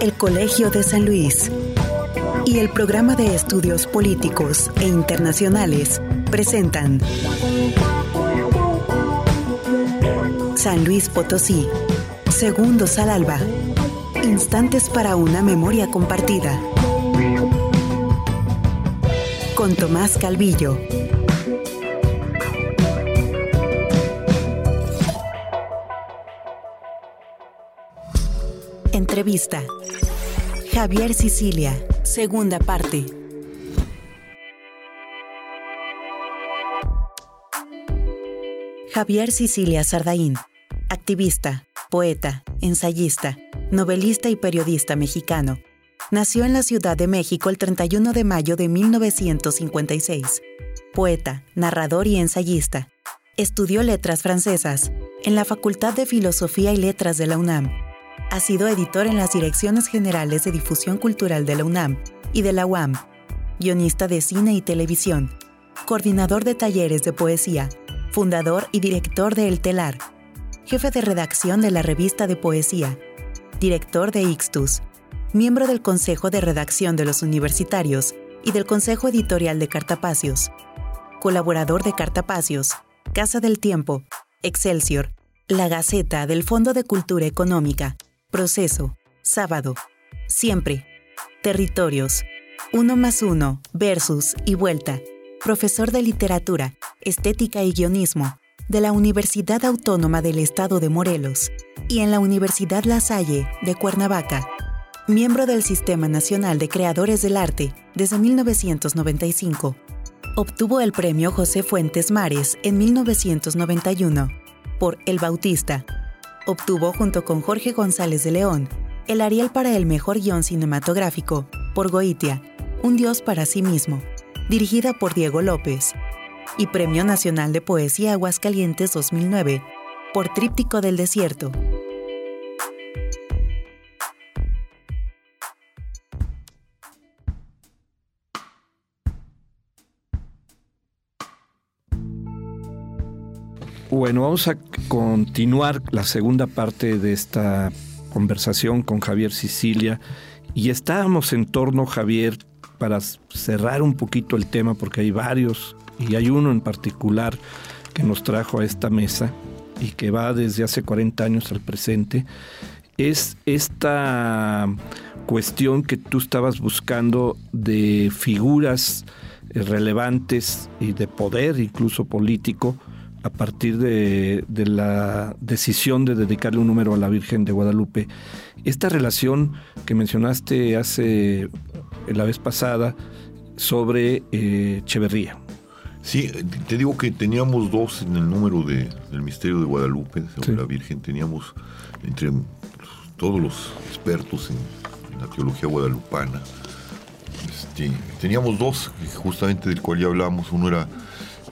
El Colegio de San Luis y el Programa de Estudios Políticos e Internacionales presentan San Luis Potosí, Segundos al Alba, Instantes para una memoria compartida. Con Tomás Calvillo. Entrevista. Javier Sicilia, segunda parte. Javier Sicilia Sardaín, activista, poeta, ensayista, novelista y periodista mexicano. Nació en la Ciudad de México el 31 de mayo de 1956. Poeta, narrador y ensayista. Estudió letras francesas en la Facultad de Filosofía y Letras de la UNAM ha sido editor en las Direcciones Generales de Difusión Cultural de la UNAM y de la UAM, guionista de cine y televisión, coordinador de talleres de poesía, fundador y director de El Telar, jefe de redacción de la revista de poesía, director de Ixtus, miembro del Consejo de Redacción de los Universitarios y del Consejo Editorial de Cartapacios, colaborador de Cartapacios, Casa del Tiempo, Excelsior, La Gaceta del Fondo de Cultura Económica, Proceso, sábado, siempre. Territorios, uno más uno, versus y vuelta. Profesor de literatura, estética y guionismo de la Universidad Autónoma del Estado de Morelos y en la Universidad La Salle de Cuernavaca. Miembro del Sistema Nacional de Creadores del Arte desde 1995. Obtuvo el premio José Fuentes Mares en 1991 por El Bautista obtuvo junto con Jorge González de León el Ariel para el mejor guion cinematográfico por Goitia, Un Dios para sí mismo, dirigida por Diego López, y Premio Nacional de Poesía Aguascalientes 2009 por Tríptico del Desierto. Bueno, vamos a continuar la segunda parte de esta conversación con Javier Sicilia. Y estábamos en torno, Javier, para cerrar un poquito el tema, porque hay varios y hay uno en particular que nos trajo a esta mesa y que va desde hace 40 años al presente, es esta cuestión que tú estabas buscando de figuras relevantes y de poder incluso político a partir de, la decisión de dedicarle un número a la Virgen de Guadalupe. Esta relación que mencionaste hace la vez pasada sobre eh, Echeverría. Sí, te digo que teníamos dos en el número de, del misterio de Guadalupe, sobre la Virgen. Teníamos entre todos los expertos en, la teología guadalupana. Este, teníamos dos, justamente del cual ya hablamos. Uno era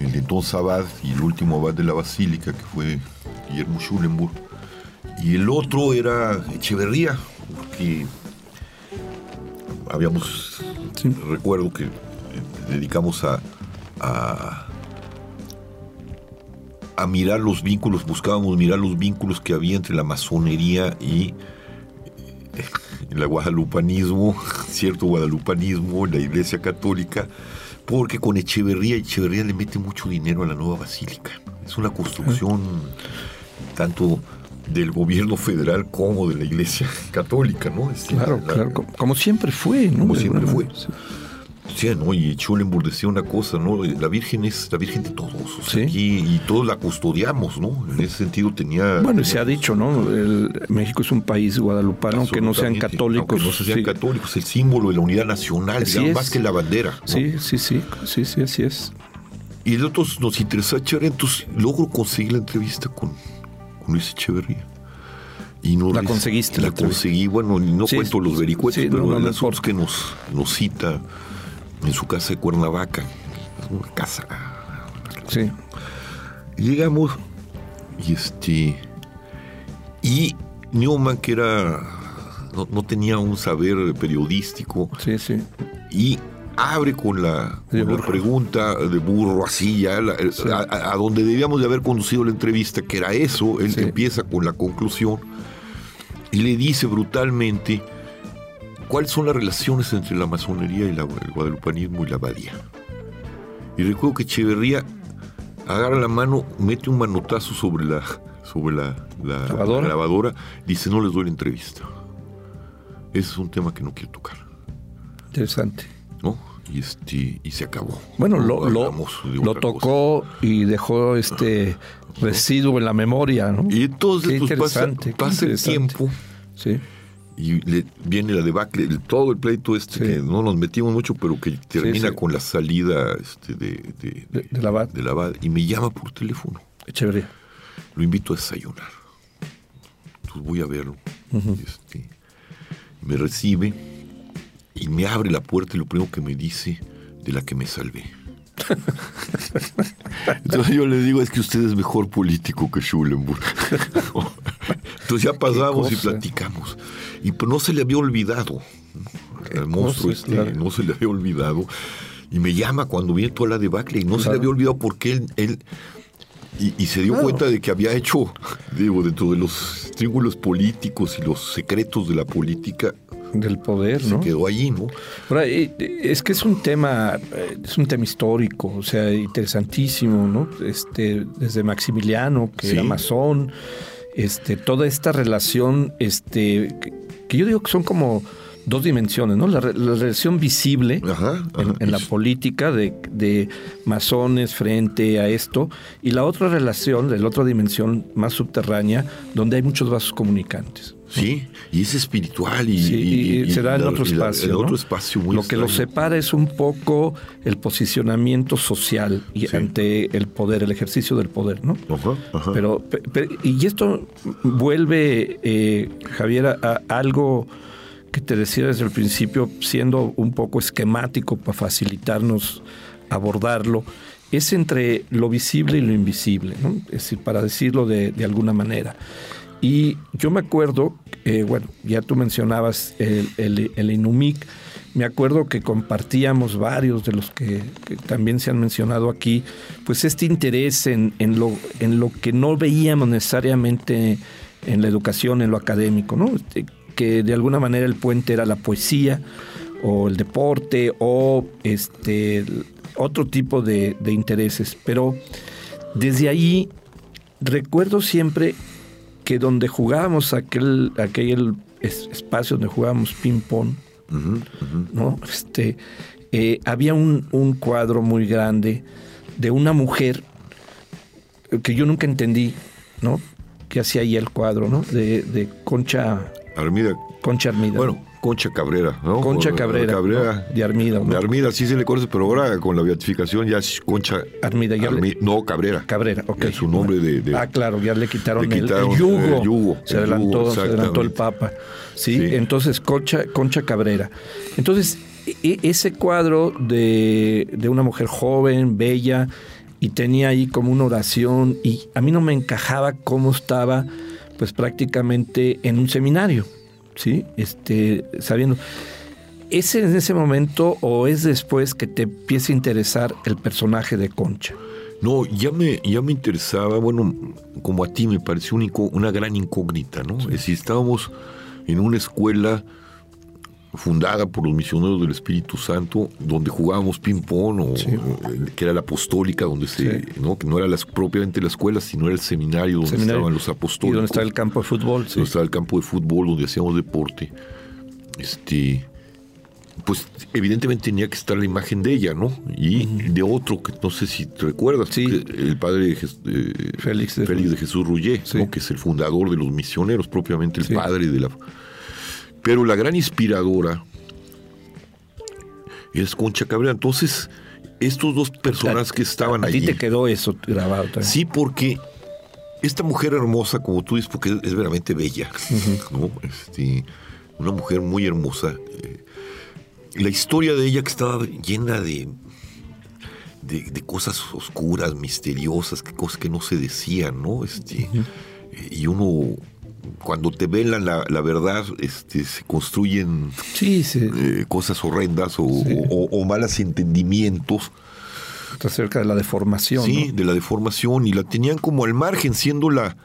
el de entonces abad y el último abad de la basílica, que fue Guillermo Schulenburg. Y el otro era Echeverría, porque habíamos, recuerdo que eh, dedicamos a, a, a, mirar los vínculos, buscábamos mirar los vínculos que había entre la masonería y eh, el guadalupanismo, cierto guadalupanismo, la iglesia católica, porque con Echeverría, Echeverría le mete mucho dinero a la nueva basílica. Es una construcción tanto del gobierno federal como de la iglesia católica, ¿no? claro, claro, como siempre fue, ¿no? Como siempre fue. Sí, ¿no? Y Schulenburg decía una cosa, ¿no? La Virgen es la Virgen de todos. sí. y todos la custodiamos, ¿no? En ese sentido tenía. Bueno, se ha dicho, ¿no? México es un país guadalupano, aunque no sean católicos. no sean católicos, el símbolo de la unidad nacional, más que la bandera. Sí, sí, sí, sí, sí, así es. Y nosotros nos interesa echar, entonces logro conseguir la entrevista con, con Luis Echeverría. Y no la conseguiste. La, conseguí, bueno, no cuento los vericuetos, pero no, las que nos, nos cita en su casa de Cuernavaca, una casa. Sí. Llegamos y este y Newman que era no, tenía un saber periodístico sí, sí. y abre con la, pregunta de burro, así ya, a, donde debíamos de haber conducido la entrevista, que era eso, él empieza con la conclusión y le dice brutalmente cuáles son las relaciones entre la masonería y el guadalupanismo y la abadía. Y recuerdo que Echeverría agarra la mano, mete un manotazo sobre la, sobre la, ¿Lavadora? dice no les doy la entrevista. Ese es un tema que no quiero tocar. Interesante. ¿No? Y, este, y se acabó. Bueno, lo, lo, tocó y dejó este residuo en la memoria, ¿no? Y entonces pues, pasa, pasa el tiempo. Sí y le, viene la debacle, todo el pleito este que no nos metimos mucho, pero que termina con la salida este, de, de, de, la abad. y me llama por teléfono. Echeverría. Lo invito a desayunar. Entonces voy a verlo. este, me recibe y me abre la puerta y lo primero que me dice de la que me salvé. Entonces yo le digo, es que usted es mejor político que Schulenburg. Entonces ya pasamos y platicamos. Y pues no se le había olvidado. El monstruo este, no se le había olvidado. Y me llama cuando viene toda la debacle y no se le había olvidado porque él, y, se dio cuenta de que había hecho, digo, dentro de los triángulos políticos y los secretos de la política, del poder, ¿no? Se quedó allí, ¿no? es que es un tema, eh, es un tema histórico, o sea, interesantísimo, ¿no? Este, desde Maximiliano, que era masón, este, toda esta relación, este, que, yo digo que son como dos dimensiones, ¿no? La, relación visible En, la política de, de, masones frente a esto y la otra relación, la otra dimensión más subterránea, donde hay muchos vasos comunicantes. Sí, y es espiritual y, se da en otro espacio. en otro espacio muy Lo que lo separa es un poco el posicionamiento social y ante el poder, el ejercicio del poder, ¿no? Pero, y esto vuelve, eh, Javier, a, algo que te decía desde el principio, siendo un poco esquemático para facilitarnos abordarlo, es entre lo visible y lo invisible, ¿no? es decir, para decirlo de, de alguna manera. Y yo me acuerdo, eh, bueno, ya tú mencionabas el, el, Inumic, me acuerdo que compartíamos varios de los que, también se han mencionado aquí, pues este interés en, en, lo, en lo que no veíamos necesariamente en la educación, en lo académico, ¿no? Que de alguna manera el puente era la poesía o el deporte o este otro tipo de, de intereses. Pero desde ahí recuerdo siempre que donde jugábamos aquel, aquel espacio donde jugábamos ping-pong, ¿no? Este, eh, había un, un, cuadro muy grande de una mujer que yo nunca entendí, ¿no? Que hacía ahí el cuadro, ¿no? De, de Concha. Armida. Concha Armida. Bueno, Concha Cabrera, ¿no? Concha Cabrera. Cabrera De Armida. ¿no? De Armida, sí se le conoce, pero ahora con la beatificación ya es Concha. Armida, ya No, Cabrera. Cabrera, ok. Es su nombre de, Ah, claro, ya le quitaron, el, yugo. Se, adelantó, se adelantó el Papa. ¿sí? Entonces, Concha, Concha Cabrera. Entonces, e, ese cuadro de, de una mujer joven, bella, y tenía ahí como una oración, y a mí no me encajaba cómo estaba, pues prácticamente en un seminario. ¿sí? Este, sabiendo. ¿Es en ese momento o es después que te empieza a interesar el personaje de Concha? No, ya me, ya me interesaba, bueno, como a ti me pareció una gran incógnita, ¿no? Es decir, estábamos en una escuela fundada por los misioneros del Espíritu Santo, donde jugábamos ping-pong, o, que era la apostólica, donde se, ¿no? que no era las, propiamente la escuela, sino era el seminario donde estaban los apostólicos. Y donde estaba el campo de fútbol. Donde estaba el campo de fútbol, donde hacíamos deporte. Este, pues evidentemente tenía que estar la imagen de ella, ¿no? Y de otro que no sé si te recuerdas, el padre eh, Félix, de, Félix de Jesús Rullé, que es el fundador de los misioneros, propiamente el padre de la pero la gran inspiradora es Concha Cabrera. Entonces, estos dos personas que estaban ahí. A ti te quedó eso grabado también. Sí, porque esta mujer hermosa, como tú dices, porque es, verdaderamente bella, este, una mujer muy hermosa. Eh, la historia de ella que estaba llena de, de, cosas oscuras, misteriosas, cosas que no se decían, ¿no? Este, Y uno cuando te velan la, la verdad, este, se construyen sí, sí. Eh, cosas horrendas o, o, o, malos entendimientos. Acerca de la deformación. Sí, de la deformación. Y la tenían como al margen, siendo la,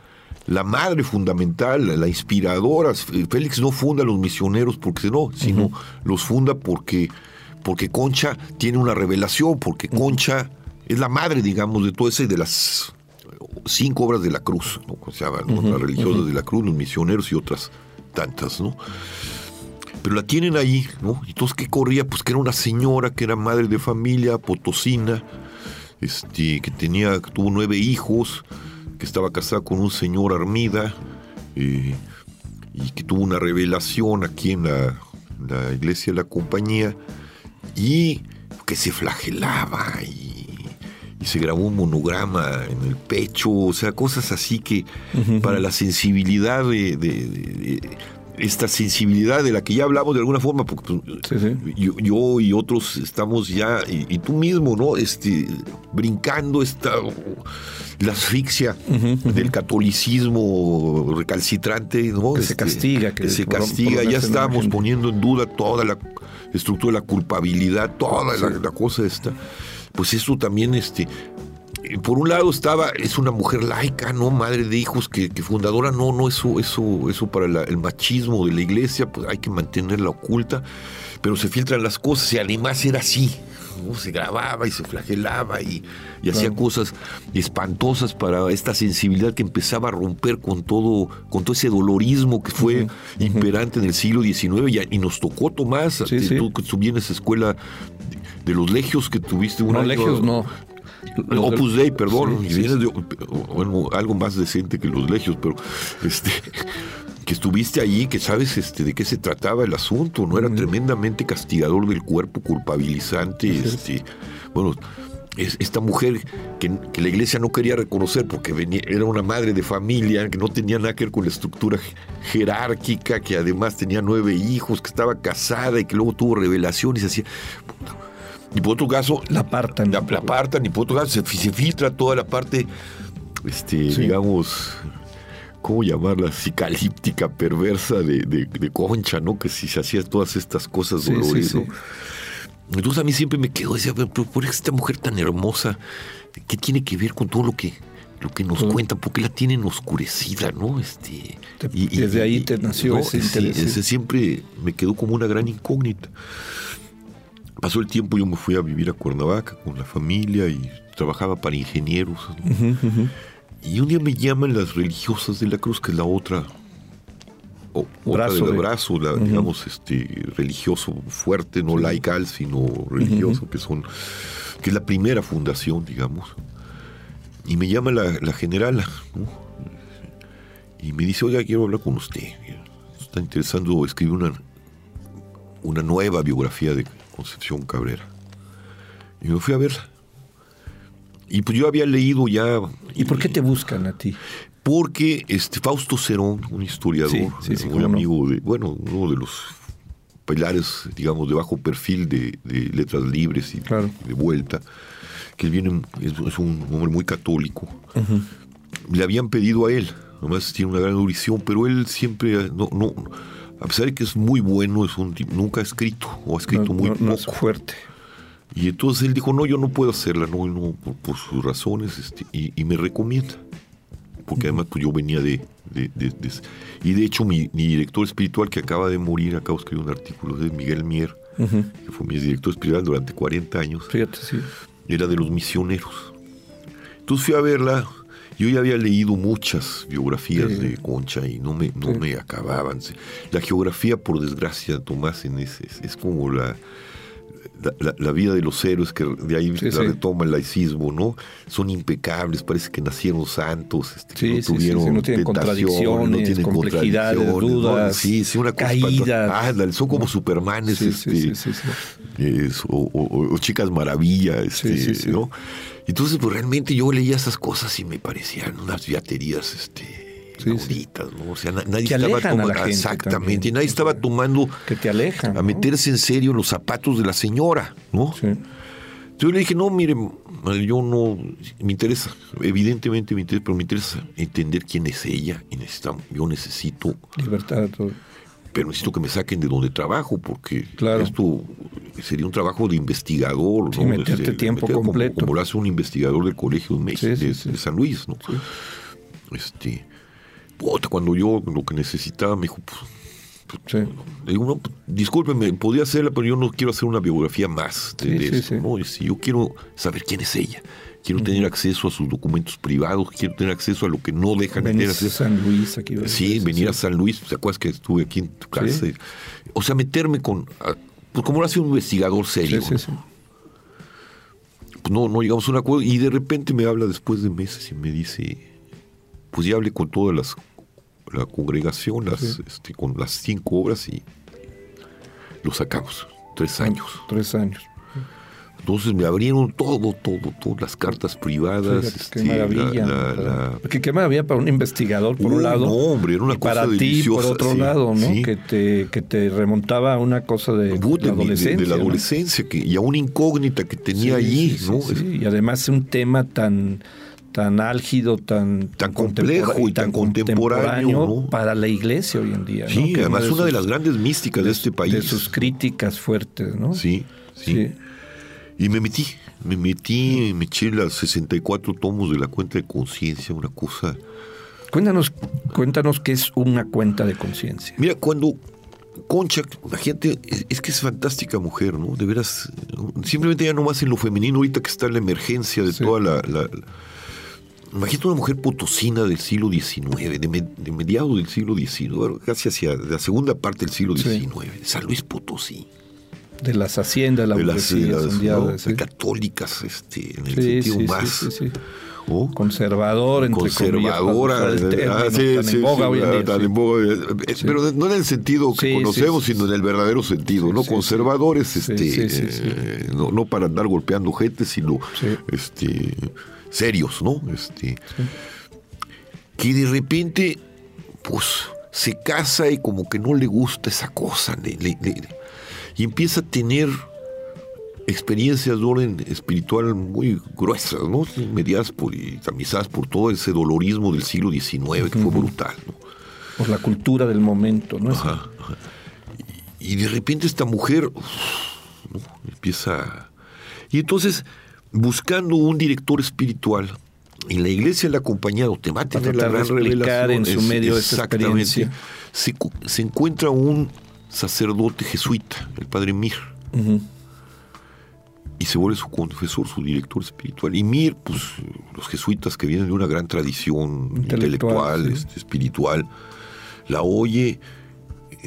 la madre fundamental, la inspiradora. Félix no funda a los misioneros porque no, sino los funda porque, porque Concha tiene una revelación, porque Concha es la madre, digamos, de todo ese de las cinco obras de la cruz, ¿no? O sea, las religiosas de la cruz, los misioneros y otras tantas, ¿no? Pero la tienen ahí, ¿no? Entonces, ¿qué corría? Pues que era una señora, que era madre de familia, potosina, este, que tenía, tuvo nueve hijos, que estaba casada con un señor Armida, eh, y que tuvo una revelación aquí en la, la iglesia de la compañía, y que se flagelaba y y se grabó un monograma en el pecho, o sea, cosas así que para la sensibilidad de, esta sensibilidad de la que ya hablamos de alguna forma, porque pues, Yo, y otros estamos ya, y, tú mismo, ¿no? Este, brincando esta la asfixia del catolicismo recalcitrante, ¿no? Que se este, castiga, que, se castiga, ya estamos poniendo en duda toda la estructura de la culpabilidad, toda la, la cosa esta pues eso también, este, por un lado estaba, es una mujer laica, ¿no? Madre de hijos, que, fundadora, no, no, eso, eso, eso para el machismo de la iglesia, pues hay que mantenerla oculta, pero se filtran las cosas y además era así, ¿no? Se grababa y se flagelaba y, hacía cosas espantosas para esta sensibilidad que empezaba a romper con todo, con todo ese dolorismo que fue imperante en el siglo XIX y, nos tocó, Tomás, tú que vienes a escuela de los legios que tuviste un no, legios no. Opus Dei, perdón, algo más decente que los legios, pero este que estuviste allí, que sabes este, de qué se trataba el asunto, no era tremendamente castigador del cuerpo, culpabilizante, este, bueno, esta mujer que, la iglesia no quería reconocer porque venía, era una madre de familia, que no tenía nada que ver con la estructura jerárquica, que además tenía nueve hijos, que estaba casada y que luego tuvo revelaciones, y así y por otro caso, la apartan. La, apartan, y por otro caso, se, filtra toda la parte, este, digamos, ¿cómo llamarla? Psicalíptica, perversa de, Concha, ¿no? Que si se hacían todas estas cosas dolorosas. Entonces a mí siempre me quedó, decía, pero por esta mujer tan hermosa, ¿qué tiene que ver con todo lo que lo que nos cuenta, porque la tienen oscurecida, ¿no? Este, y, desde ahí te nació ese interés. ese siempre me quedó como una gran incógnita. Pasó el tiempo, yo me fui a vivir a Cuernavaca con la familia y trabajaba para ingenieros. Y un día me llaman las religiosas de la cruz, que es la otra, o, brazo del brazo, digamos, este, religioso fuerte, no laical, sino religioso, que son, que es la primera fundación, digamos. Y me llama la, la generala, y me dice, oiga, quiero hablar con usted. Está interesando escribir una, una nueva biografía de Concepción Cabrera. Y me fui a verla. Y pues yo había leído ya. ¿Y por qué te buscan a ti? Porque este Fausto Cerón, un historiador, un amigo de, bueno, uno de los pilares, digamos, de bajo perfil de, letras libres y de vuelta, que viene, es, un hombre muy católico. Le habían pedido a él, además tiene una gran audición, pero él siempre no, no a pesar de que es muy bueno, es un nunca ha escrito o ha escrito muy poco. es fuerte. Y entonces él dijo, no, yo no puedo hacerla, no, no por, sus razones, este, y, me recomienda. Porque además pues, yo venía de, Y de hecho mi, director espiritual que acaba de morir, acabo de escribir un artículo de Miguel Mier, que fue mi director espiritual durante 40 años. Fíjate, sí. Era de los misioneros. Entonces fui a verla, yo ya había leído muchas biografías de Concha y no me, no me acababan. La geografía, por desgracia, Tomás, en ese, es, como la, la, vida de los héroes que de ahí la retoma el laicismo, ¿no? Son impecables, parece que nacieron santos, este, que no tuvieron no tienen contradicciones, no tienen complejidades, dudas, sí, sí, una caídas. Son como supermanes, este, o, chicas maravilla, este, ¿no? Entonces, pues realmente yo leía esas cosas y me parecían unas viaterías, este, ¿no? O sea, nadie estaba tomando. Exactamente, y nadie estaba tomando. Que te alejan. A meterse en serio los zapatos de la señora, ¿no? Sí. Yo le dije, no, mire, yo no, me interesa, evidentemente me interesa, pero me interesa entender quién es ella y necesitamos, yo necesito... Libertad. Todo. Pero necesito que me saquen de donde trabajo, porque Claro. esto sería un trabajo de investigador. Sí, ¿no? meterte Este, tiempo como- completo. Como, lo hace un investigador del Colegio de México, Sí, sí, de, sí. de San Luis, ¿no? Este, cuando yo lo que necesitaba me dijo, pues, Sí. digo, no, pues, discúlpeme, podía hacerla, pero yo no quiero hacer una biografía más de, Sí, de sí, esto, sí. ¿no? Si yo quiero saber quién es ella. Quiero tener acceso a sus documentos privados, quiero tener acceso a lo que no dejan de tener a acceso. San Luis aquí. ¿verdad? Sí, venir a San Luis, ¿te acuerdas que estuve aquí en tu casa? Sí. O sea, meterme con... Pues como lo hace un investigador serio. sí, sí. Pues no, no llegamos a un acuerdo y de repente me habla después de meses y me dice, pues ya hablé con todas las la congregación, las, este, con las cinco obras y lo sacamos, tres años. Tres años. Entonces me abrieron todo, todo, todas las cartas privadas. Fíjate, este, qué maravilla. la- qué maravilla para un investigador, por Uh, un lado. no, hombre, era una y cosa para ti, por otro sí, lado, ¿no? sí. Que, te, que te remontaba a una cosa de, la de mi- de- adolescencia. de, la ¿no? adolescencia que, y a una incógnita que tenía Sí, allí, ¿no? sí. Y además un tema tan tan álgido, tan, Tan complejo y tan contemporáneo, ¿no? para la iglesia hoy en día. Sí, además una de las grandes místicas de, este país. de sus críticas fuertes, ¿no? Sí, sí, Sí. Y me metí, me metí, me eché las 64 tomos de la cuenta de conciencia, una cosa. Cuéntanos, cuéntanos qué es una cuenta de conciencia. Mira, cuando Concha, la gente, es, que es fantástica mujer, ¿no? De veras, simplemente ya nomás en lo femenino, ahorita que está la emergencia de Sí. toda la, la- Imagínate una mujer potosina del siglo XIX, de, me- de mediados del siglo XIX, casi hacia la segunda parte del siglo Sí. XIX, San Luis Potosí, De las haciendas, la de las, de las, sondeada, ¿no? sí. católicas, este, en el Sí, sentido más. Conservador, entre conservadora, pero no en el sentido que conocemos, sino en el verdadero sentido, ¿no? Conservadores, este, eh, No, no para andar golpeando gente, sino este, serios, ¿no? Este, que de repente, pues, se casa y como que no le gusta esa cosa, le- le- y empieza a tener experiencias de orden espiritual muy gruesas, ¿no? Mediadas por, y tamizadas por todo ese dolorismo del siglo XIX, que fue brutal, ¿no? Por la cultura del momento, ¿no? Ajá, ajá. Y, y de repente esta mujer uf, ¿no? empieza... Y entonces, buscando un director espiritual, en la iglesia le ha acompañado, te va a tener la gran revelación. en su medio exactamente. experiencia. Se, se encuentra un sacerdote jesuita, el padre Mir, y se vuelve su confesor, su director espiritual. Y Mir, pues los jesuitas que vienen de una gran tradición Intelectual, intelectual, sí. este, espiritual, la oye,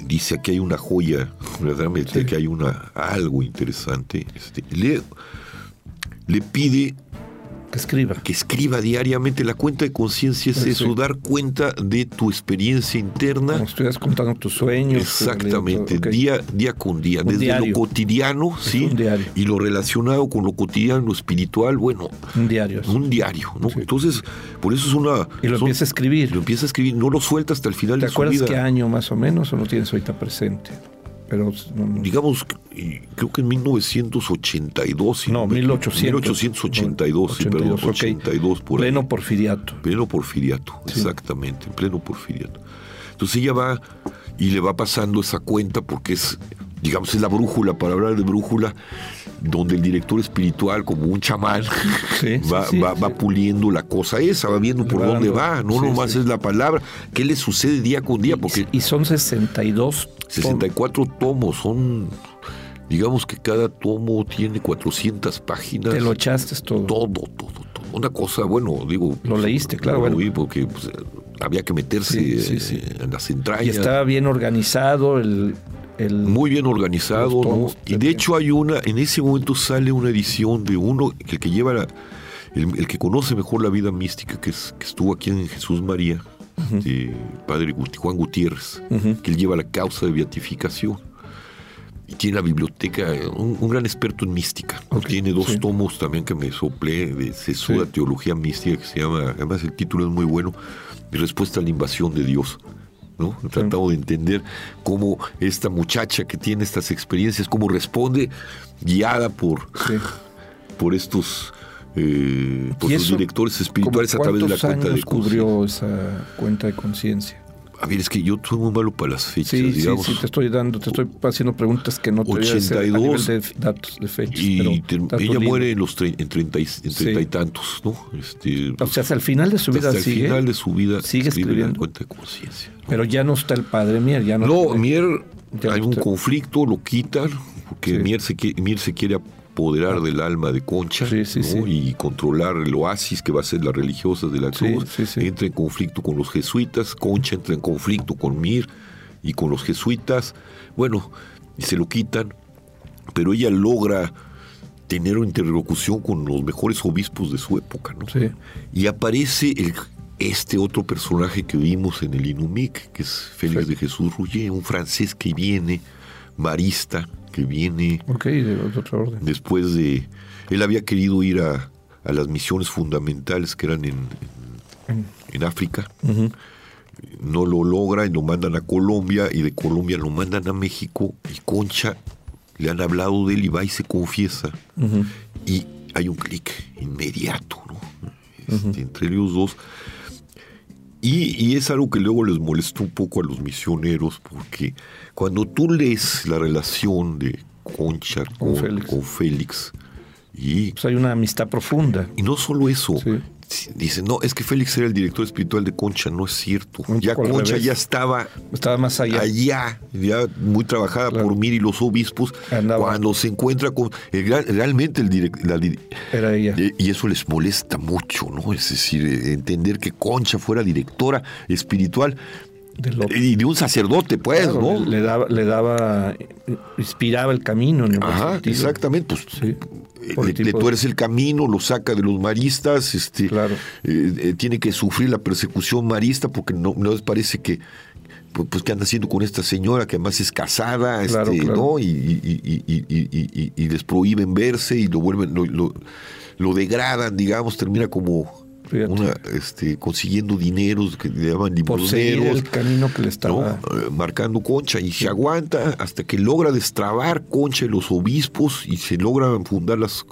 dice aquí hay una joya, verdaderamente Sí. que hay una algo interesante. Este, le, le pide Que escriba. que escriba diariamente. La cuenta de conciencia es Sí, eso, sí. dar cuenta de tu experiencia interna. Como estuvieras contando tus sueños. Exactamente, día, día con día, Un desde diario. lo cotidiano, ¿sí? un diario. Y lo relacionado con lo cotidiano, lo espiritual, bueno, Un diario. un diario, ¿no? Sí. Entonces, por eso es una... Y lo son- empieza a escribir. Lo empieza a escribir, no lo suelta hasta el final ¿Te de su acuerdas qué año más o menos o no tienes ahorita presente? Pero. Digamos, y creo que en 1982. si No, me- 1800. 1882, sí, perdón, 82, ok. 82 por ahí. Pleno porfiriato. Pleno porfiriato, Sí. exactamente, en pleno porfiriato. Entonces ella va y le va pasando esa cuenta porque es, digamos, es la brújula, para hablar de brújula, donde el director espiritual, como un chamán, Sí, va, sí, va, sí. va puliendo la cosa esa, va viendo por dónde va, no nomás es la palabra, qué le sucede día con día, porque Y son 62. 64 tomos, son, digamos que cada tomo tiene 400 páginas. Te lo echaste todo. Todo, todo, todo. Una cosa, bueno, digo. Lo leíste, claro, Lo bueno. leí porque pues, había que meterse Sí, sí, sí. en las Y entrañas. estaba bien organizado el. El muy bien organizado, Y de hecho hay una, en ese momento sale una edición de uno, el que lleva la- el, el que conoce mejor la vida mística, que, es, que estuvo aquí en Jesús María, padre Guti- Juan Gutiérrez, que él lleva la causa de beatificación. Y tiene la biblioteca, un, un gran experto en mística. Tiene dos sí. tomos también que me soplé de Sesuda Sí. Teología Mística, que se llama, además el título es muy bueno, Respuesta a la invasión de Dios. ¿No? Tratamos de entender cómo esta muchacha que tiene estas experiencias, cómo responde, guiada por, Sí. por estos eh, por directores espirituales a través de la cuenta de cubrió esa cuenta de conciencia? A ver, es que yo soy muy malo para las fechas, sí, digamos. Sí, sí, te estoy dando, te estoy haciendo preguntas que no te 82, a de datos de fechas. Y ella muere en los en treinta y, en tantos, ¿no? Este, o sea, hasta el final de su vida hasta sigue. el final de su vida sigue escribiendo. cuenta de conciencia. Pero ya no está el padre Mier, ya no. No, Mier, hay un conflicto, lo quitan, porque Mier se, Mier se quiere apoderar del alma de Concha y controlar el oasis que va a ser las religiosas de la cruz. Entra en conflicto con los jesuitas, Concha entra en conflicto con Mir y con los jesuitas. Bueno, y se lo quitan, pero ella logra tener una interlocución con los mejores obispos de su época. ¿no? Y aparece el, este otro personaje que vimos en el Inumic, que es Félix de Jesús Rouget, un francés que viene, marista, que viene después de... Él había querido ir a, las misiones fundamentales que eran en, en, África. No lo logra y lo mandan a Colombia y de Colombia lo mandan a México y Concha le han hablado de él y va y se confiesa. Y hay un clic inmediato este, entre ellos dos. Y, y, es algo que luego les molestó un poco a los misioneros, porque cuando tú lees la relación de Concha con, Félix. y, pues hay una amistad profunda. Y no solo eso, Dicen, no, es que Félix era el director espiritual de Concha, no es cierto. ya Concha ya estaba, estaba más allá. Allá, ya muy trabajada por Mir y los obispos. Cuando se encuentra con. realmente el director. Era ella. Y eso les molesta mucho, ¿no? Es decir, entender que Concha fuera directora espiritual y de un sacerdote, pues, ¿no? Le daba, le daba, inspiraba el camino. En Ajá, exactamente. Pues, sí, le, tuerce el camino, lo saca de los maristas, este, claro. Eh, eh, tiene que sufrir la persecución marista porque no, no les parece que, pues, ¿qué anda haciendo con esta señora que además es casada, este, ¿no? Y, y, les prohíben verse y lo vuelven, lo, lo degradan, digamos, termina como una, este, consiguiendo dineros que le llaman limosneros. el camino que le estaba... Eh, marcando Concha y se aguanta hasta que logra destrabar Concha y los obispos y se logran fundar las...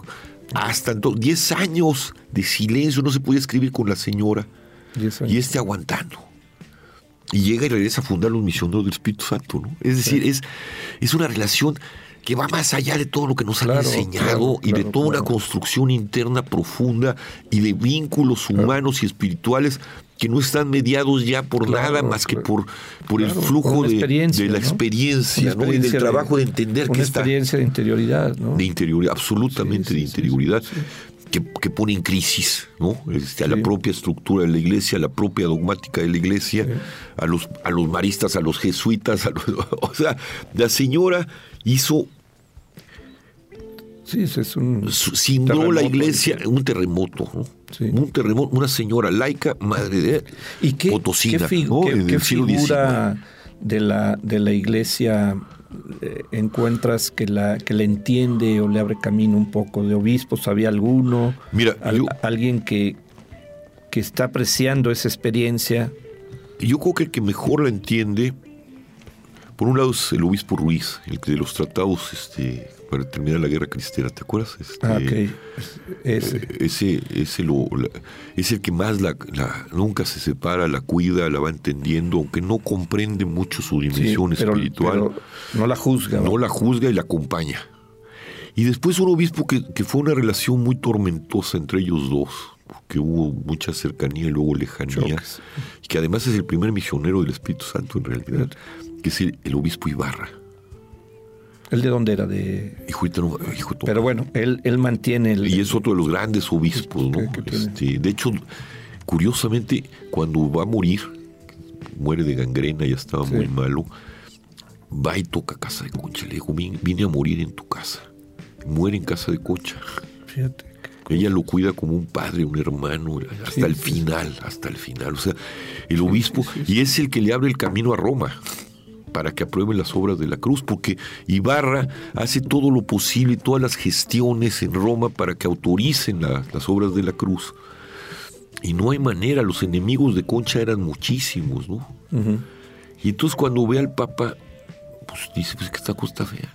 Hasta entonces, 10 años de silencio, no se podía escribir con la señora. Y este aguantando. Y llega y regresa a fundar los misioneros del Espíritu Santo, ¿no? Es decir, es, es una relación que va más allá de todo lo que nos han enseñado y de toda una construcción interna profunda y de vínculos humanos y espirituales que no están mediados ya por nada más que por, por el flujo de, la experiencia y del trabajo de, entender que está. experiencia de interioridad, ¿no? De interioridad, absolutamente de interioridad. Que, pone en crisis ¿no? Este, a la propia estructura de la iglesia, a la propia dogmática de la iglesia, a, los, a los maristas, a los jesuitas. o sea, la señora hizo Sí, es un. Sin la iglesia, un terremoto, Un terremoto, una señora laica, madre de ¿Y qué, potosina, qué, figura de la, de la iglesia eh, encuentras que la, que le entiende o le abre camino un poco? ¿De obispos había alguno? Mira, alguien que, que está apreciando esa experiencia. Yo creo que el que mejor la entiende por un lado es el obispo Ruiz, el que de los tratados este, para terminar la guerra cristera, ¿te acuerdas? Este, ah, ok. Ese. Eh, ese, ese lo, es el que más la, nunca se separa, la cuida, la va entendiendo, aunque no comprende mucho su dimensión espiritual. no la juzga. ¿no? la juzga y la acompaña. Y después un obispo que, que, fue una relación muy tormentosa entre ellos dos, porque hubo mucha cercanía y luego lejanía, y que además es el primer misionero del Espíritu Santo en realidad que es el, obispo Ibarra. ¿El de dónde era? De... Hijo, Pero bueno, él, él mantiene el... Y es otro de los grandes obispos, ¿no? Este, de hecho, curiosamente, cuando va a morir, muere de gangrena, ya estaba muy malo, va y toca casa de Concha. Le dijo, vine a morir en tu casa. Muere en casa de Concha. Fíjate. Ella lo cuida como un padre, un hermano, hasta el final, hasta el final. O sea, el obispo, y es el que le abre el camino a Roma para que aprueben las obras de la cruz, porque Ibarra hace todo lo posible, todas las gestiones en Roma para que autoricen las obras de la cruz. Y no hay manera, los enemigos de Concha eran muchísimos, ¿no? Y entonces cuando ve al Papa, pues dice, pues que esta cosa fea.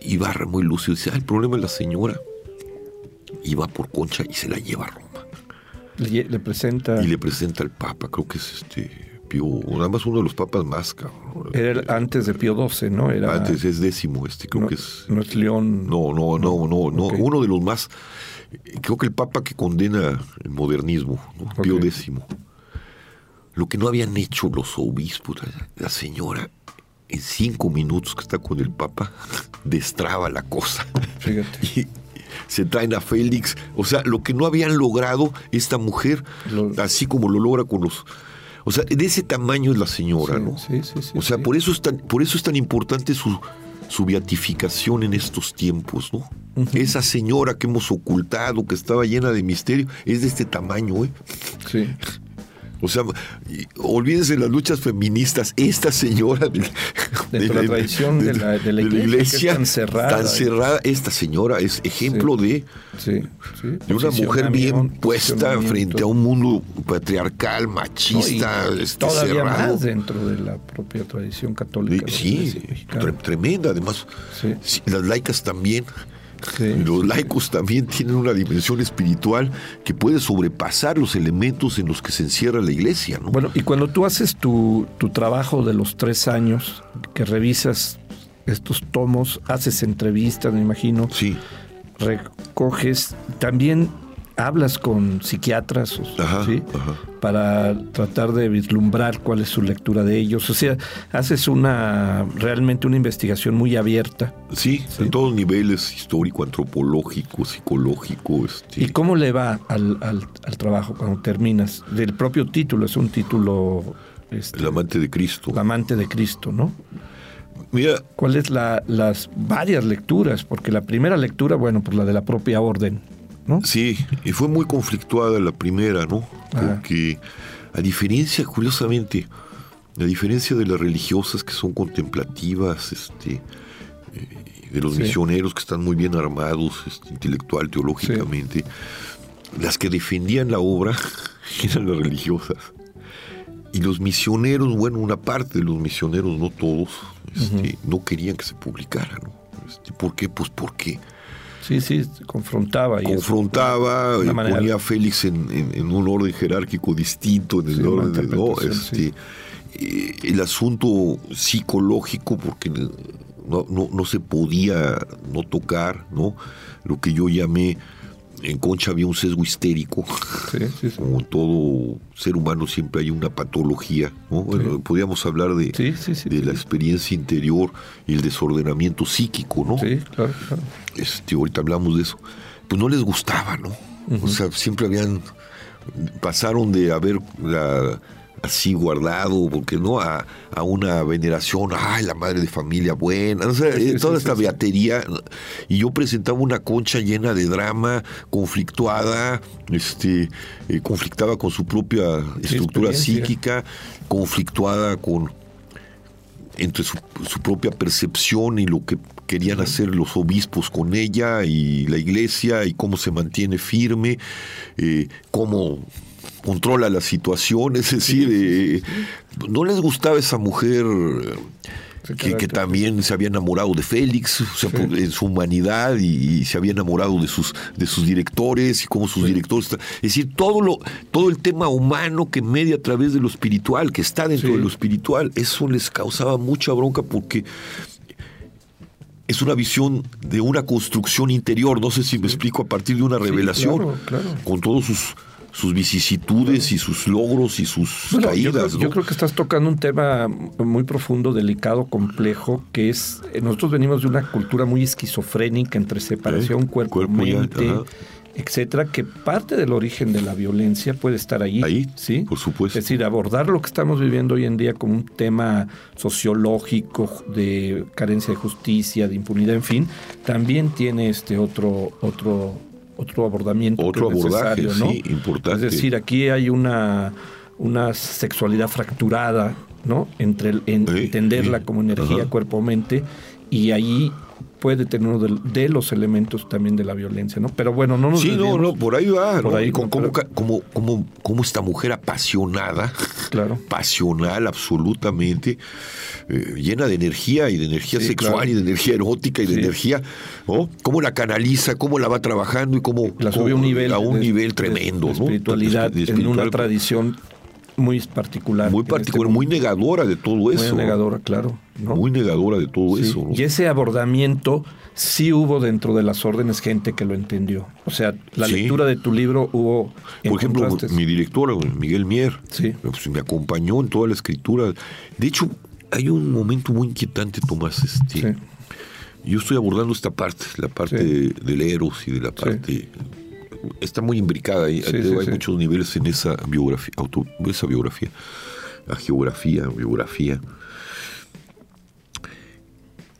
Ibarra muy lúcido, dice, ah, el problema es la señora y va por Concha y se la lleva a Roma. Le, le presenta... Y le presenta al Papa, creo que es este Pío, nada más uno de los papas más, cabrón. Era el- antes de Pío XII, ¿no? Era, Antes es décimo, este, creo no, que es... no es León. No, no, no, no, no. Uno de los más. Creo que el Papa que condena el modernismo, ¿no? Pío Ok. X. Lo que no habían hecho los obispos, la, la señora, en cinco minutos que está con el Papa, destraba la cosa. Fíjate. Y se traen a Félix. O sea, lo que no habían logrado esta mujer, Lo- así como lo logra con los. O sea, de ese tamaño es la señora, Sí, ¿no? sí, sí, sí, o sea, sí. por eso es tan, por eso es tan importante su, su beatificación en estos tiempos, ¿no? Esa señora que hemos ocultado, que estaba llena de misterio, es de este tamaño, ¿eh? Sí. O sea, olvídense las luchas feministas. Esta señora de, la tradición de la- de la iglesia, tan cerrada. tan cerrada, esta señora es ejemplo de, Sí, sí. de una mujer bien puesta frente a un mundo patriarcal, No, y machista, este, todavía cerrado. más dentro de la propia tradición católica. Sí, tremenda. Además, las laicas también. Sí. Los laicos también tienen una dimensión espiritual que puede sobrepasar los elementos en los que se encierra la iglesia, ¿no? Bueno, y cuando tú haces tu, tu trabajo de los tres años, que revisas estos tomos, haces entrevistas, me imagino, sí, recoges, también hablas con psiquiatras, o- Ajá, ¿sí? ajá. para tratar de vislumbrar cuál es su lectura de ellos. O sea, haces una realmente una investigación muy abierta. sí, en todos niveles, histórico, antropológico, psicológico. Este, ¿Y cómo le va al, al- al trabajo cuando terminas? Del propio título, es un título... este, el amante de Cristo. el amante de Cristo, ¿no? Mira, ¿Cuáles la, las varias lecturas? Porque la primera lectura, bueno, pues la de la propia orden, ¿no? sí, y fue muy conflictuada la primera, ¿no? Ajá. Porque, a diferencia, curiosamente, a diferencia de las religiosas que son contemplativas, este, eh, de los Sí. misioneros que están muy bien armados, este, intelectual, teológicamente, las que defendían la obra eran las religiosas. Y los misioneros, bueno, una parte de los misioneros, no todos, este, no querían que se publicara, ¿no? Este, ¿Por qué? Pues porque Sí, sí, confrontaba. Y confrontaba, una eh, ponía a Félix en, en- en un orden jerárquico distinto, en el Sí, orden de, Este, eh, el asunto psicológico, porque no, no, no se podía no tocar, ¿no? Lo que yo llamé, en Concha había un sesgo histérico. Sí, sí, sí. Como todo ser humano siempre hay una patología, ¿no? Bueno, podríamos hablar de, de la experiencia interior y el desordenamiento psíquico, ¿no? Sí, claro, claro. este, ahorita hablamos de eso, pues no les gustaba, ¿no? O sea, siempre habían, pasaron de haber la- así guardado, porque no, a, a una veneración, ay, la madre de familia buena, o sea, eh, toda esta beatería, y yo presentaba una concha llena de drama, conflictuada, este, eh, conflictaba con su propia estructura psíquica, conflictuada con entre su, su propia percepción y lo que querían hacer los obispos con ella y la iglesia y cómo se mantiene firme, eh, cómo controla la situación, es decir, eh, no les gustaba esa mujer que, también se había enamorado de Félix, o sea, por- en su humanidad y, y se había enamorado de sus de sus directores y cómo sus directores, es decir, todo lo todo el tema humano que media a través de lo espiritual, que está dentro de lo espiritual, eso les causaba mucha bronca porque es una visión de una construcción interior, no sé si me explico, a partir de una revelación, claro, claro. con todos sus sus vicisitudes y sus logros y sus Bueno, yo, caídas. creo, ¿no? yo creo que estás tocando un tema muy profundo, delicado, complejo, que es, eh, nosotros venimos de una cultura muy esquizofrénica entre separación, Sí, cuerpo, cuerpo y mente, ajá. etcétera, que parte del origen de la violencia puede estar ahí. Ahí, ¿sí? por supuesto. Es decir, abordar lo que estamos viviendo hoy en día como un tema sociológico, de carencia de justicia, de impunidad, en fin, también tiene este otro, otro, otro abordamiento. que Otro es abordaje, necesario, ¿no? sí, importante. Es decir, aquí hay una, una sexualidad fracturada, ¿no? Entre el- en- Sí, entenderla sí. como energía, cuerpo-mente, y ahí puede tener uno de, los elementos también de la violencia, ¿no? Pero bueno, no nos Sí, no, no, por ahí va, Por ¿no? ahí, como, como, como, como esta mujer apasionada, Claro. pasional absolutamente, eh, llena de energía y de energía Sí, sexual claro. y de energía erótica y de Sí. energía, ¿no? Cómo la canaliza, cómo la va trabajando y cómo... La sube a un nivel A un de- nivel de- tremendo, ¿no? espiritualidad en una tradición muy particular. Muy este particular, muy negadora de todo Muy eso. negadora, claro. ¿no? Muy negadora de todo Sí, eso. ¿no? Y ese abordamiento sí hubo dentro de las órdenes gente que lo entendió. O sea, la Sí. lectura de tu libro hubo Por ejemplo, mi directora, Miguel Mier, Sí. pues, me acompañó en toda la escritura. De hecho, hay un momento muy inquietante, Tomás. Este. Yo estoy abordando esta parte, la parte de- del Eros y de la parte... Está muy imbricada. Sí, hay sí, hay muchos niveles en esa biografía, auto- esa biografía. La geografía, biografía.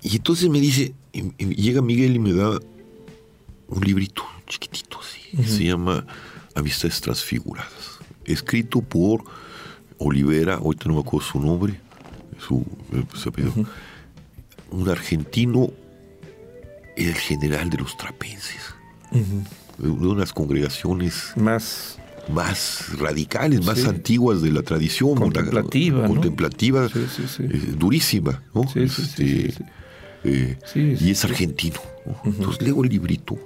Y entonces me dice, llega Miguel y me da un librito chiquitito así, que se llama Amistades Transfiguradas, escrito por Olivera, ahorita no me acuerdo su nombre, su, su apellido, un argentino, el general de los trapenses, de de unas congregaciones Más más radicales, más Sí. antiguas de la tradición. Contemplativa. Contemplativa, Sí, sí, sí. eh, durísima, ¿no? Sí, sí, sí, Este, eh, y es argentino. ¿no? Entonces leo el librito.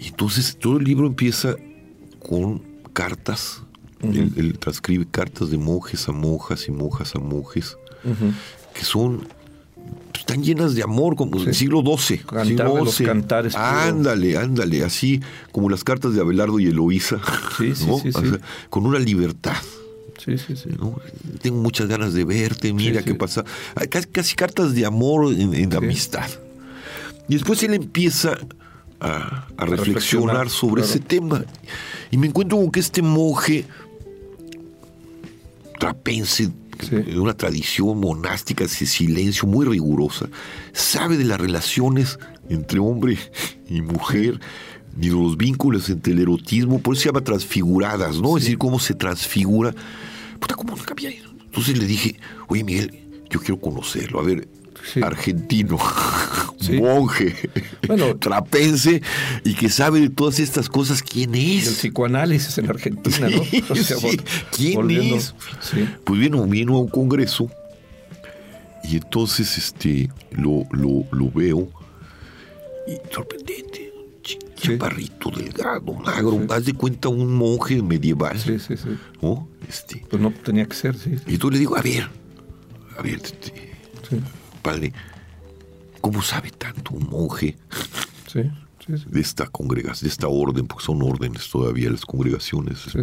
Y entonces todo el libro empieza con cartas. él, él transcribe cartas de monjes a monjas y monjas a monjes, que son pues, están llenas de amor, como del siglo XII. Cantar siglo de los cantares. Ándale, ándale, así como las cartas de Abelardo y Eloísa. Sí, sí, ¿no? sí, O sí. sea, con una libertad. Sí, sí, sí. ¿no? Tengo muchas ganas de verte, mira Sí, qué sí. pasa. Casi, casi cartas de amor en, en amistad. Y después él empieza a, a reflexionar, reflexionar, sobre claro. ese tema. Y me encuentro con que este monje trapense, Sí. de una tradición monástica de silencio muy rigurosa, sabe de las relaciones entre hombre y mujer, de los vínculos entre el erotismo, por eso se llama transfiguradas, ¿no? Es decir, cómo se transfigura. Puta, ¿cómo no cambia? Entonces le dije, oye Miguel, yo quiero conocerlo, a ver, Sí. argentino, Sí. monje, Bueno. trapense, y que sabe de todas estas cosas, ¿quién Y el es? psicoanálisis en Argentina, ¿no? Sí, O sea, sí. vol- ¿Quién volviendo- es? Sí. Pues vino, vino a un congreso y entonces este lo, lo, lo veo y sorprendente. ch- Chaparrito, delgado, magro, haz de cuenta un monje medieval, Sí, sí, sí. ¿no? Este, Pues no tenía que ser, sí. y entonces le digo, a ver, a ver, este, Sí, padre, ¿cómo sabe tanto un monje sí, sí. sí. de esta congregación, de esta orden, porque son órdenes todavía las congregaciones?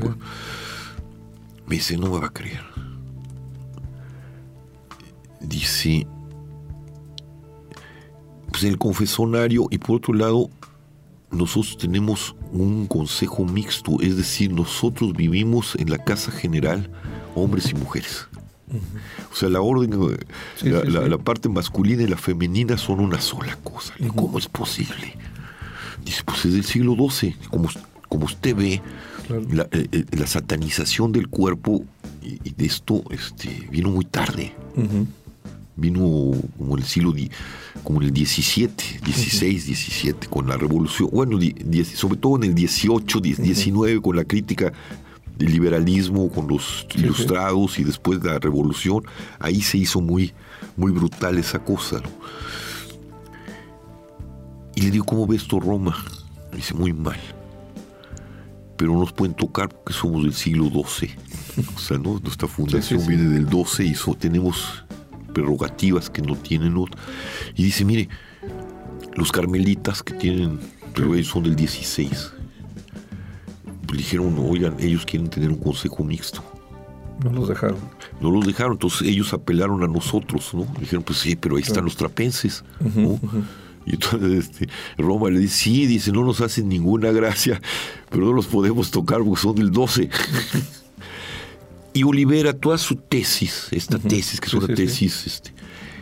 Me dice, no me va a creer. Dice, pues en el confesonario y por otro lado, nosotros tenemos un consejo mixto, es decir, nosotros vivimos en la casa general, hombres y mujeres. O sea, la orden, Sí, la, sí, la- sí. la parte masculina y la femenina son una sola cosa. ¿Cómo es posible? Dice, pues es del siglo XII. Como, como usted ve, Claro. la, eh, eh, la satanización del cuerpo y, y de esto este, vino muy tarde. Vino como en el siglo, como el 17, 16, 17, con la revolución. Bueno, sobre todo en el 18, die- 19, con la crítica del liberalismo, con los sí. ilustrados y después de la revolución. Ahí se hizo muy, muy brutal esa cosa. ¿no? Y le digo, ¿cómo ves esto Roma? Dice, muy mal. Pero no nos pueden tocar porque somos del siglo XII. O sea, ¿no? nuestra fundación sí. viene del XII y so- tenemos prerrogativas que no tienen otros. Y dice, mire, los carmelitas que tienen, pero ellos son del 16. Dijeron, oigan, ellos quieren tener un consejo mixto. No los dejaron. No los dejaron, entonces ellos apelaron a nosotros, ¿no? Dijeron, pues sí, pero ahí están los trapenses, ¿no? Y entonces este, Roma le dice, sí, dice, no nos hacen ninguna gracia, pero no los podemos tocar porque son del 12. y Olivera, toda su tesis, esta tesis, que es Sí, una sí, sí. tesis, este,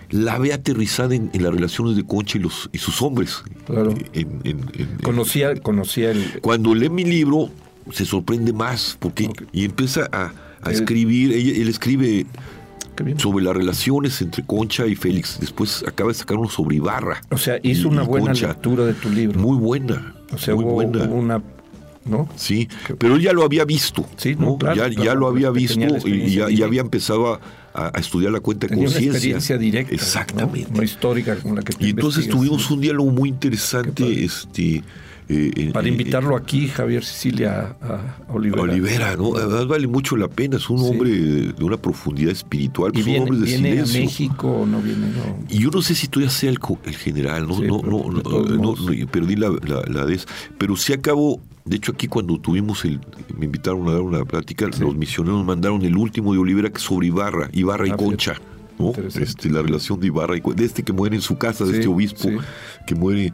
la ve aterrizada en, en las relaciones de Concha y, los, y sus hombres. Claro. En- en- Conocía, conocía el. cuando lee mi libro, se sorprende más, porque y empieza a, a Él- escribir, ella- él escribe sobre las relaciones entre Concha y Félix. Después acaba de sacar uno sobre Ibarra. O sea, hizo una buena lectura de tu libro. Muy buena. O sea, muy hubo buena. una ¿no? Sí, pero él ya lo había visto. Sí, no, ¿no? claro, ya, claro, ya lo había visto y ya, ya había empezado a, a- estudiar la cuenta de una conciencia. experiencia directa. Exactamente. ¿no? Histórica como la que tú Y entonces tuvimos un diálogo muy interesante. Este, eh, Para eh, invitarlo aquí, Javier Sicilia, a, a Olivera. Olivera, ¿no? Además vale mucho la pena. Es un Sí. hombre de una profundidad espiritual. ¿Y pues, un viene, hombre de viene a silencio. México o no viene? No. Y yo no sé si todavía sea el, el general, no, Sí, no, pero no, no, no, perdí la, la. Pero sí acabo, de hecho aquí cuando tuvimos el, me invitaron a dar una plática, los misioneros mandaron el último de Olivera sobre Ibarra, Ibarra y Ah, Concha. ¿No? Este, la relación de Ibarra y de este que muere en su casa, de Sí, este obispo sí. que muere.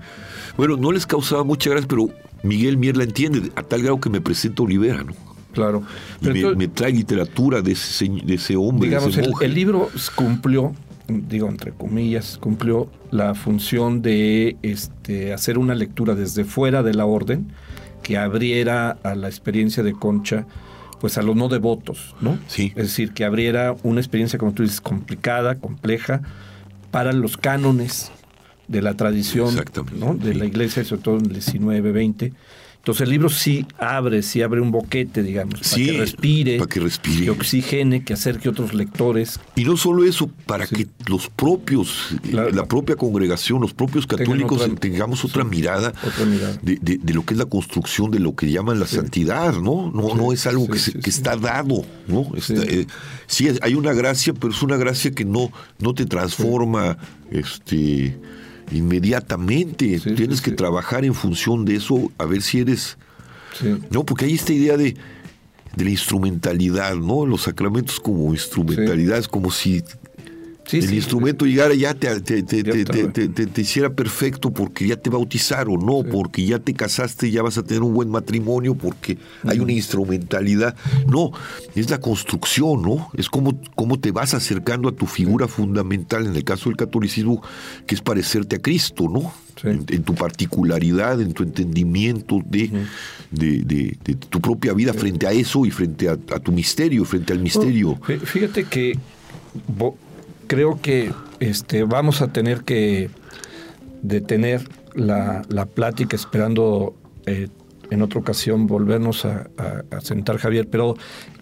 Bueno, no les causaba mucha gracia, pero Miguel Mier la entiende, a tal grado que me presenta Olivera, ¿no? Claro. Y me, entonces, me trae literatura de ese, de ese hombre, de digamos, ese el, monje. el libro cumplió, digo entre comillas, cumplió la función de este, hacer una lectura desde fuera de la orden que abriera a la experiencia de Concha, pues a los no devotos, ¿no? Sí. Es decir, que abriera una experiencia, como tú dices, complicada, compleja, para los cánones de la tradición ¿no? de la iglesia, sobre todo en el 19, 20. Entonces el libro sí abre, sí abre un boquete, digamos, Sí, para que respire, para que respire. que oxigene, que acerque otros lectores. Y no solo eso, para que los propios, La- propia congregación, los propios católicos otra- tengamos otra sí, mirada, otra mirada. De, de- de lo que es la construcción de lo que llaman la santidad, ¿no? No, no es algo que, se- que está dado, ¿no? Está, eh, sí, hay una gracia, pero es una gracia que no, no te transforma este, inmediatamente. Sí, Tienes sí, que sí. trabajar en función de eso, a ver si eres... No, porque hay esta idea de, de la instrumentalidad, ¿no? Los sacramentos como instrumentalidad, es como si Sí, el sí. instrumento llegara ya te, te, te, te- hiciera perfecto porque ya te bautizaron, no, porque ya te casaste ya vas a tener un buen matrimonio porque hay una instrumentalidad. No, es la construcción, ¿no? Es como, como te vas acercando a tu figura fundamental, en el caso del catolicismo, que es parecerte a Cristo, ¿no? En, en tu particularidad, en tu entendimiento de, de, de- de tu propia vida frente a eso y frente a, a tu misterio, frente al misterio. Fí- Fíjate que creo que este, vamos a tener que detener la, la plática esperando eh, en otra ocasión volvernos a, a- a sentar, Javier. Pero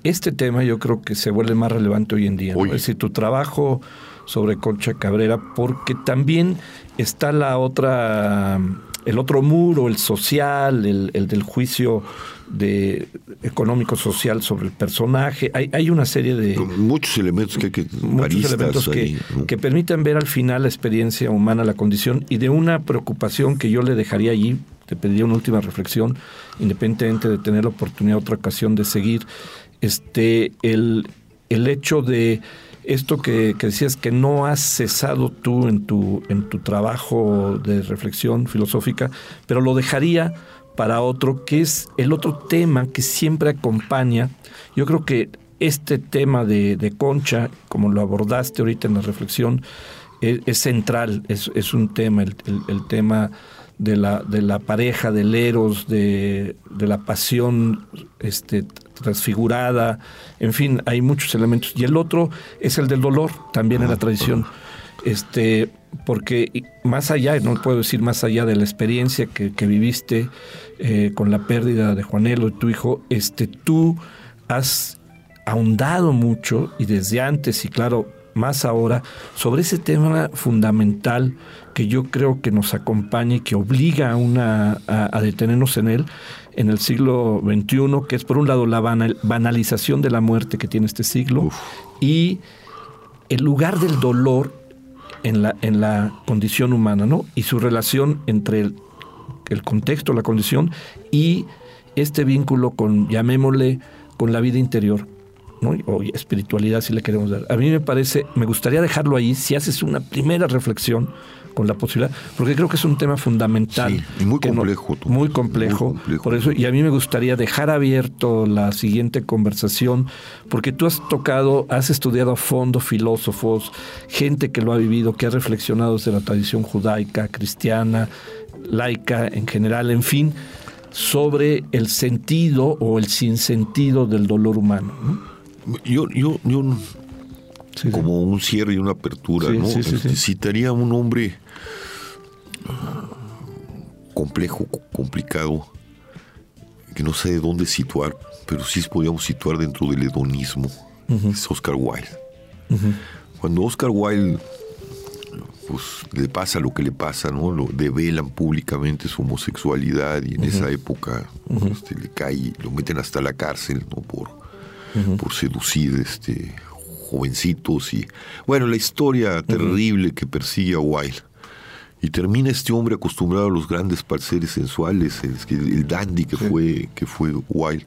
este tema yo creo que se vuelve más relevante hoy en día. ¿no? Es decir, tu trabajo sobre Concha Cabrera, porque también está la otra, el otro muro, el social, el, el del juicio de económico social sobre el personaje. Hay, hay una serie de Muchos elementos que hay que muchos elementos que, que permiten ver al final la experiencia humana, la condición y de una preocupación que yo le dejaría allí, te pediría una última reflexión, independientemente de tener la oportunidad otra ocasión de seguir, este, el, el hecho de esto que, que decías que no has cesado tú en tu, en tu trabajo de reflexión filosófica, pero lo dejaría para otro, que es el otro tema que siempre acompaña. Yo creo que este tema de, de Concha, como lo abordaste ahorita en la reflexión, es, es central, es, es un tema, el, el- el tema de la, de la pareja, del eros, de, de la pasión este, transfigurada, en fin, hay muchos elementos. Y el otro es el del dolor, también en la tradición. Este, porque más allá, no puedo decir más allá de la experiencia que, que viviste eh, con la pérdida de Juanelo y tu hijo, este, tú has ahondado mucho y desde antes y claro, más ahora, sobre ese tema fundamental que yo creo que nos acompaña y que obliga a, una, a, a detenernos en él en el siglo XXI, que es por un lado la banal- banalización de la muerte que tiene este siglo Uf. y el lugar del dolor en la, en la condición humana, ¿no? Y su relación entre el, el contexto, la condición y este vínculo con, llamémosle, con la vida interior, ¿no? O espiritualidad, si le queremos dar. A mí me parece, me gustaría dejarlo ahí, si haces una primera reflexión con la posibilidad, porque creo que es un tema fundamental. Sí, y muy no- complejo, muy complejo. Muy complejo. Por eso, y a mí me gustaría dejar abierto la siguiente conversación, porque tú has tocado, has estudiado a fondo filósofos, gente que lo ha vivido, que ha reflexionado desde la tradición judaica, cristiana, laica en general, en fin, sobre el sentido o el sinsentido del dolor humano. ¿no? Yo, yo, yo como un cierre y una apertura, ¿no? Este, citaría un hombre complejo, complicado, que no sé de dónde situar, pero sí podríamos situar dentro del hedonismo. Es Oscar Wilde. Cuando Oscar Wilde pues le pasa lo que le pasa, ¿no? Lo develan públicamente su homosexualidad y en esa época este, le cae, lo meten hasta la cárcel, ¿no? Por, por seducir este, jovencitos y bueno, la historia terrible que persigue a Wilde. Y termina este hombre acostumbrado a los grandes parceres sensuales, el, el dandy que fue, que fue Wilde.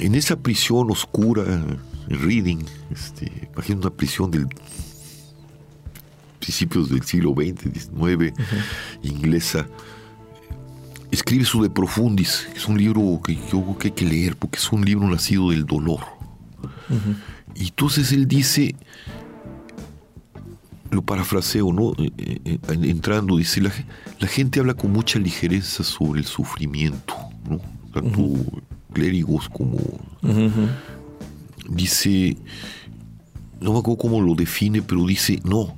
En esa prisión oscura, en Reading, este, imagina una prisión del principios del siglo XX, XIX, inglesa, escribe su De Profundis, que es un libro que yo creo que hay que leer porque es un libro nacido del dolor. Y entonces él dice, lo parafraseo, ¿no? Eh, eh, eh, entrando, dice, la, gente habla con mucha ligereza sobre el sufrimiento, ¿no? Tanto clérigos como... Dice, no me acuerdo cómo lo define, pero dice, no,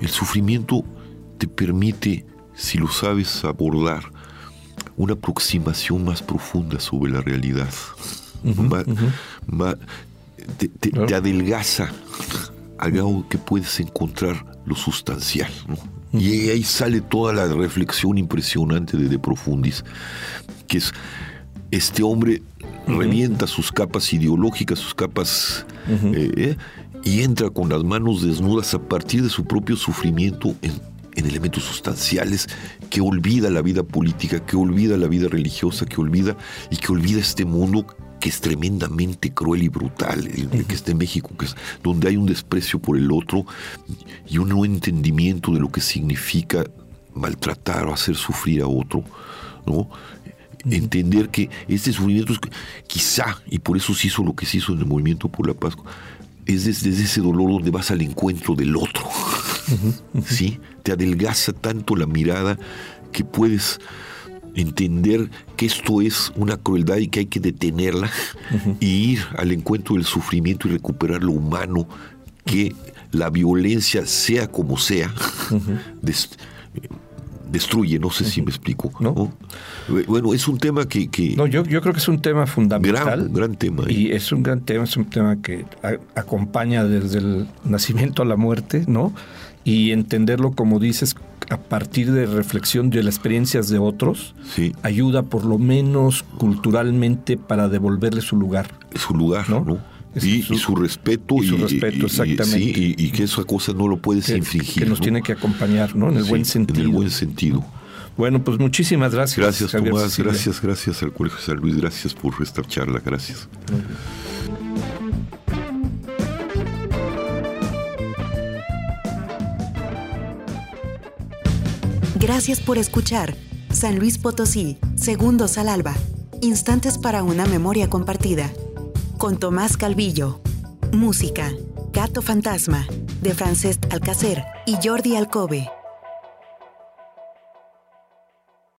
el sufrimiento te permite, si lo sabes abordar, una aproximación más profunda sobre la realidad. Te, adelgaza. Al grado que puedes encontrar lo sustancial. Y ahí sale toda la reflexión impresionante de De Profundis, que es este hombre revienta sus capas ideológicas, sus capas eh, y entra con las manos desnudas a partir de su propio sufrimiento en, elementos sustanciales que olvida la vida política, que olvida la vida religiosa, que olvida y que olvida este mundo que es tremendamente cruel y brutal, el que está en México, que es donde hay un desprecio por el otro y un no entendimiento de lo que significa maltratar o hacer sufrir a otro, ¿no? Entender que este sufrimiento es quizá, y por eso se hizo lo que se hizo en el movimiento por la paz, es desde, ese dolor donde vas al encuentro del otro. ¿Sí? Te adelgaza tanto la mirada que puedes entender que esto es una crueldad y que hay que detenerla y ir al encuentro del sufrimiento y recuperar lo humano que la violencia, sea como sea, destruye, no sé si me explico. ¿no? Bueno, es un tema que... no, yo, yo creo que es un tema fundamental. Gran, gran tema. Y es un gran tema, es un tema que acompaña desde el nacimiento a la muerte, ¿no? Y entenderlo, como dices, a partir de reflexión de las experiencias de otros, sí. ayuda por lo menos culturalmente para devolverle su lugar. Su lugar, ¿no? Y su, respeto. Y su respeto, exactamente. y, que esa cosa no lo puedes infligir. Que nos tiene que acompañar, ¿no? En el buen sentido. En el buen sentido. Bueno, pues muchísimas gracias. Gracias, Tomás. Gracias, gracias al Colegio San Luis. Gracias por esta charla. Gracias. Gracias por escuchar. San Luis Potosí, Segundos al Alba. Instantes para una memoria compartida con Tomás Calvillo. Música, Gato Fantasma, de Francesc Alcacer y Jordi Alcobe.